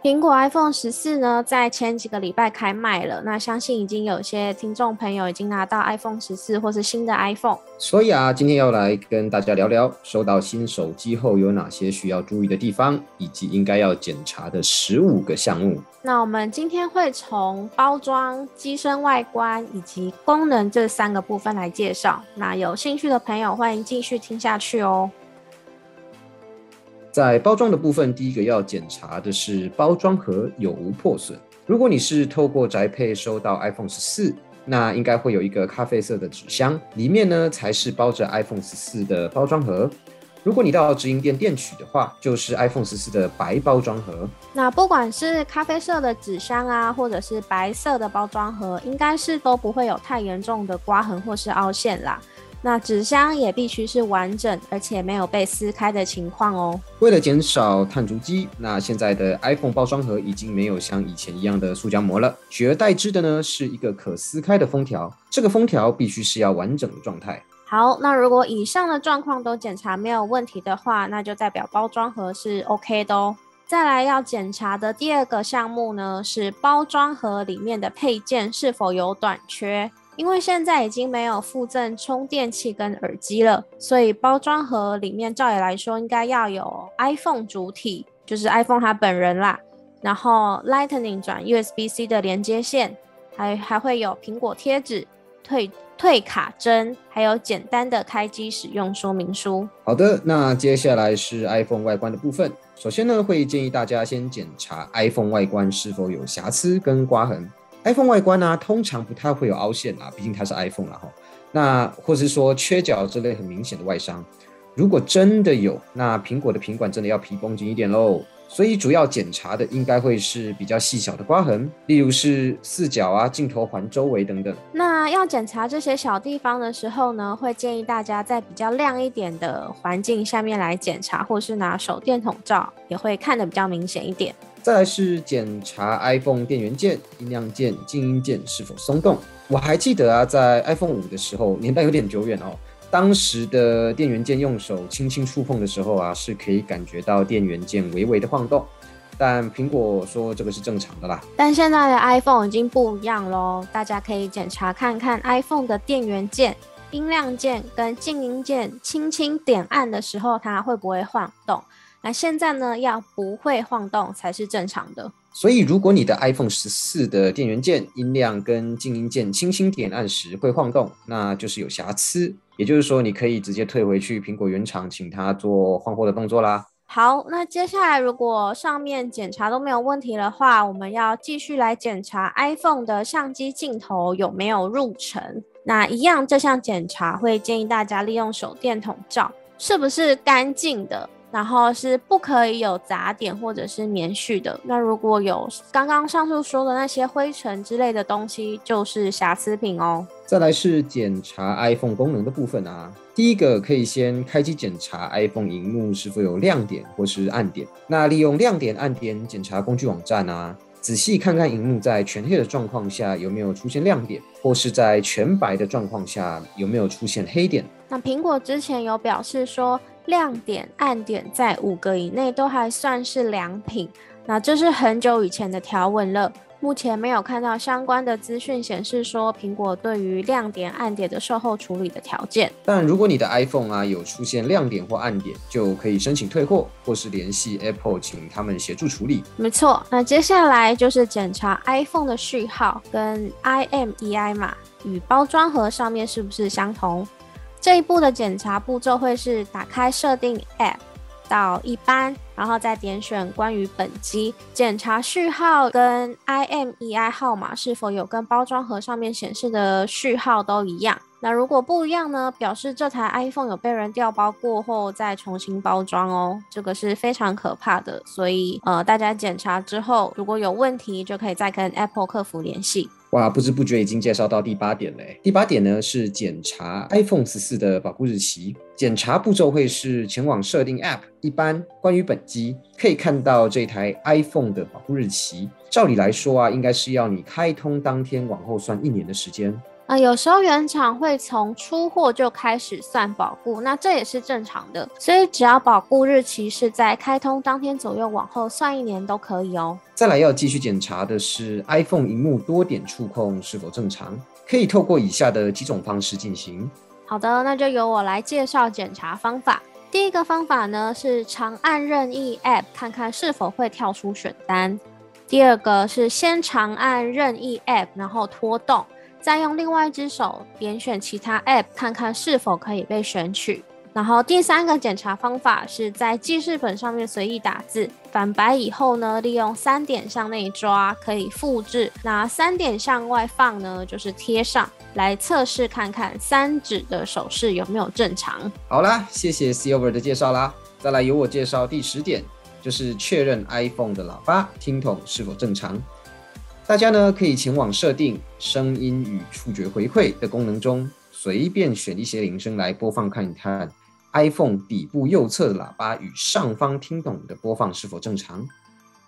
苹果 iPhone 十四呢，在前几个礼拜开卖了。那相信已经有些听众朋友已经拿到 iPhone 十四或是新的 iPhone。所以啊，今天要来跟大家聊聊，收到新手机后有哪些需要注意的地方，以及应该要检查的十五个项目。那我们今天会从包装、机身外观以及功能这三个部分来介绍。那有兴趣的朋友，欢迎继续听下去哦。在包装的部分，第一个要检查的是包装盒有无破损。如果你是透过宅配收到 iPhone 十四，那应该会有一个咖啡色的纸箱，里面呢才是包着 iPhone 十四的包装盒。如果你到直营店店取的话，就是 iPhone 十四的白包装盒。那不管是咖啡色的纸箱啊，或者是白色的包装盒，应该是都不会有太严重的刮痕或是凹陷啦。那纸箱也必须是完整，而且没有被撕开的情况哦。为了减少碳足迹，那现在的 iPhone 包装盒已经没有像以前一样的塑胶膜了，取而代之的呢是一个可撕开的封条。这个封条必须是要完整的状态。好，那如果以上的状况都检查没有问题的话，那就代表包装盒是 OK 的哦。再来要检查的第二个项目呢，是包装盒里面的配件是否有短缺。因为现在已经没有附赠充电器跟耳机了，所以包装盒里面照理来说应该要有 iPhone 主体，就是 iPhone 它本人啦，然后 Lightning 转 USB-C 的连接线，还还会有苹果贴纸、退退卡针，还有简单的开机使用说明书。好的，那接下来是 iPhone 外观的部分。首先呢，会建议大家先检查 iPhone 外观是否有瑕疵跟刮痕。iPhone 外观呢，通常不太会有凹陷啊，毕竟它是 iPhone 了哈。那或是说缺角这类很明显的外伤，如果真的有，那苹果的品管真的要皮绷紧一点喽。所以主要检查的应该会是比较细小的刮痕，例如是四角啊、镜头环周围等等。那要检查这些小地方的时候呢，会建议大家在比较亮一点的环境下面来检查，或是拿手电筒照，也会看得比较明显一点。再来是检查 iPhone 电源键、音量键、静音键是否松动。我还记得啊，在 iPhone 五的时候，年代有点久远哦。当时的电源键用手轻轻触碰的时候啊，是可以感觉到电源键微微的晃动。但苹果说这个是正常的啦。但现在的 iPhone 已经不一样喽，大家可以检查看看 iPhone 的电源键、音量键跟静音键，轻轻点按的时候，它会不会晃动？那现在呢，要不会晃动才是正常的。所以，如果你的 iPhone 十四的电源键、音量跟静音键轻轻点按时会晃动，那就是有瑕疵。也就是说，你可以直接退回去苹果原厂，请他做换货的动作啦。好，那接下来如果上面检查都没有问题的话，我们要继续来检查 iPhone 的相机镜头有没有入尘。那一样，这项检查会建议大家利用手电筒照，是不是干净的？然后是不可以有杂点或者是棉絮的。那如果有刚刚上述说的那些灰尘之类的东西，就是瑕疵品哦。再来是检查 iPhone 功能的部分啊。第一个可以先开机检查 iPhone 荧幕是否有亮点或是暗点。那利用亮点、暗点检查工具网站啊，仔细看看荧幕在全黑的状况下有没有出现亮点，或是在全白的状况下有没有出现黑点。那苹果之前有表示说。亮点、暗点在五个以内都还算是良品，那这是很久以前的条文了。目前没有看到相关的资讯显示说苹果对于亮点、暗点的售后处理的条件。但如果你的 iPhone 啊有出现亮点或暗点，就可以申请退货，或是联系 Apple 请他们协助处理。没错，那接下来就是检查 iPhone 的序号跟 IMEI 码与包装盒上面是不是相同。这一步的检查步骤会是打开设定 App 到一般，然后再点选关于本机，检查序号跟 IMEI 号码是否有跟包装盒上面显示的序号都一样。那如果不一样呢，表示这台 iPhone 有被人调包过后再重新包装哦，这个是非常可怕的。所以呃，大家检查之后如果有问题，就可以再跟 Apple 客服联系。哇，不知不觉已经介绍到第八点嘞。第八点呢是检查 iPhone 十四的保护日期。检查步骤会是前往设定 App，一般关于本机可以看到这台 iPhone 的保护日期。照理来说啊，应该是要你开通当天往后算一年的时间。啊，有时候原厂会从出货就开始算保固，那这也是正常的。所以只要保固日期是在开通当天左右往后算一年都可以哦。再来要继续检查的是 iPhone 荧幕多点触控是否正常，可以透过以下的几种方式进行。好的，那就由我来介绍检查方法。第一个方法呢是长按任意 App 看看是否会跳出选单。第二个是先长按任意 App，然后拖动。再用另外一只手点选其他 App，看看是否可以被选取。然后第三个检查方法是在记事本上面随意打字，反白以后呢，利用三点向内抓可以复制，那三点向外放呢就是贴上来测试看看三指的手势有没有正常。好啦，谢谢 Silver 的介绍啦。再来由我介绍第十点，就是确认 iPhone 的喇叭听筒是否正常。大家呢可以前往设定声音与触觉回馈的功能中，随便选一些铃声来播放看一看，iPhone 底部右侧的喇叭与上方听筒的播放是否正常。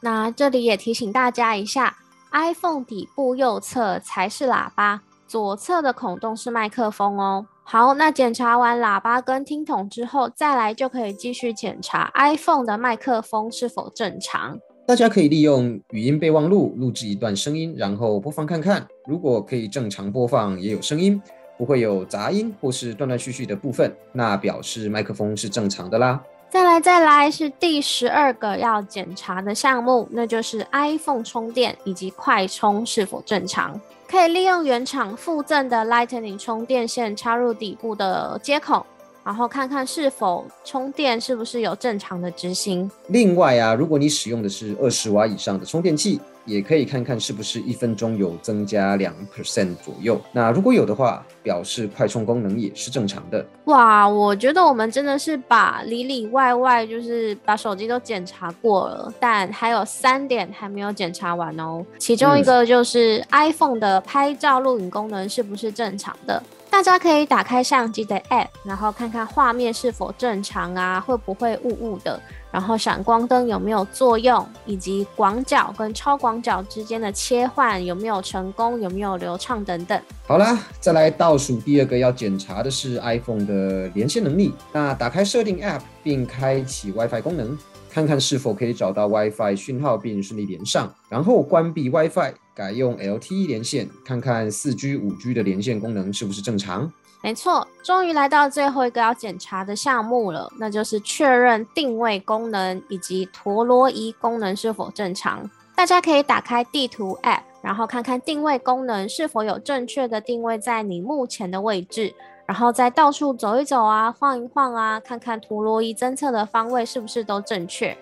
那这里也提醒大家一下，iPhone 底部右侧才是喇叭，左侧的孔洞是麦克风哦。好，那检查完喇叭跟听筒之后，再来就可以继续检查 iPhone 的麦克风是否正常。大家可以利用语音备忘录录制一段声音，然后播放看看。如果可以正常播放，也有声音，不会有杂音或是断断续续的部分，那表示麦克风是正常的啦。再来，再来是第十二个要检查的项目，那就是 iPhone 充电以及快充是否正常。可以利用原厂附赠的 Lightning 充电线插入底部的接口。然后看看是否充电是不是有正常的执行。另外啊，如果你使用的是二十瓦以上的充电器，也可以看看是不是一分钟有增加两 percent 左右。那如果有的话，表示快充功能也是正常的。哇，我觉得我们真的是把里里外外就是把手机都检查过了，但还有三点还没有检查完哦。其中一个就是 iPhone 的拍照录影功能是不是正常的。大家可以打开相机的 App，然后看看画面是否正常啊，会不会雾雾的，然后闪光灯有没有作用，以及广角跟超广角之间的切换有没有成功，有没有流畅等等。好啦，再来倒数第二个要检查的是 iPhone 的连线能力。那打开设定 App 并开启 WiFi 功能。看看是否可以找到 WiFi 讯号并顺利连上，然后关闭 WiFi，改用 LTE 连线，看看 4G、5G 的连线功能是不是正常。没错，终于来到最后一个要检查的项目了，那就是确认定位功能以及陀螺仪功能是否正常。大家可以打开地图 App，然后看看定位功能是否有正确的定位在你目前的位置。然后再到处走一走啊，晃一晃啊，看看陀螺仪侦测的方位是不是都正确。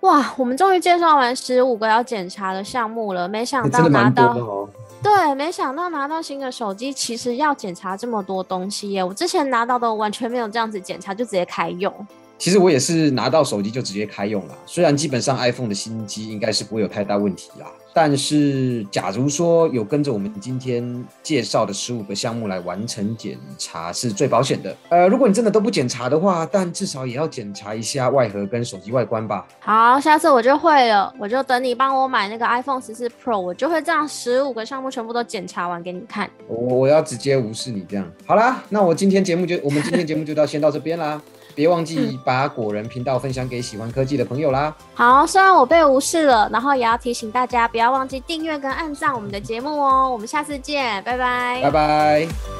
哇，我们终于介绍完十五个要检查的项目了，没想到拿到，对，没想到拿到新的手机，其实要检查这么多东西耶！我之前拿到的完全没有这样子检查，就直接开用。其实我也是拿到手机就直接开用了，虽然基本上 iPhone 的新机应该是不会有太大问题啦。但是，假如说有跟着我们今天介绍的十五个项目来完成检查，是最保险的。呃，如果你真的都不检查的话，但至少也要检查一下外盒跟手机外观吧。好，下次我就会了，我就等你帮我买那个 iPhone 十四 Pro，我就会这样十五个项目全部都检查完给你看。我我要直接无视你这样。好啦，那我今天节目就我们今天节目就到先到这边啦。别忘记把果仁频道分享给喜欢科技的朋友啦！好，虽然我被无视了，然后也要提醒大家不要忘记订阅跟按赞我们的节目哦。我们下次见，拜拜，拜拜。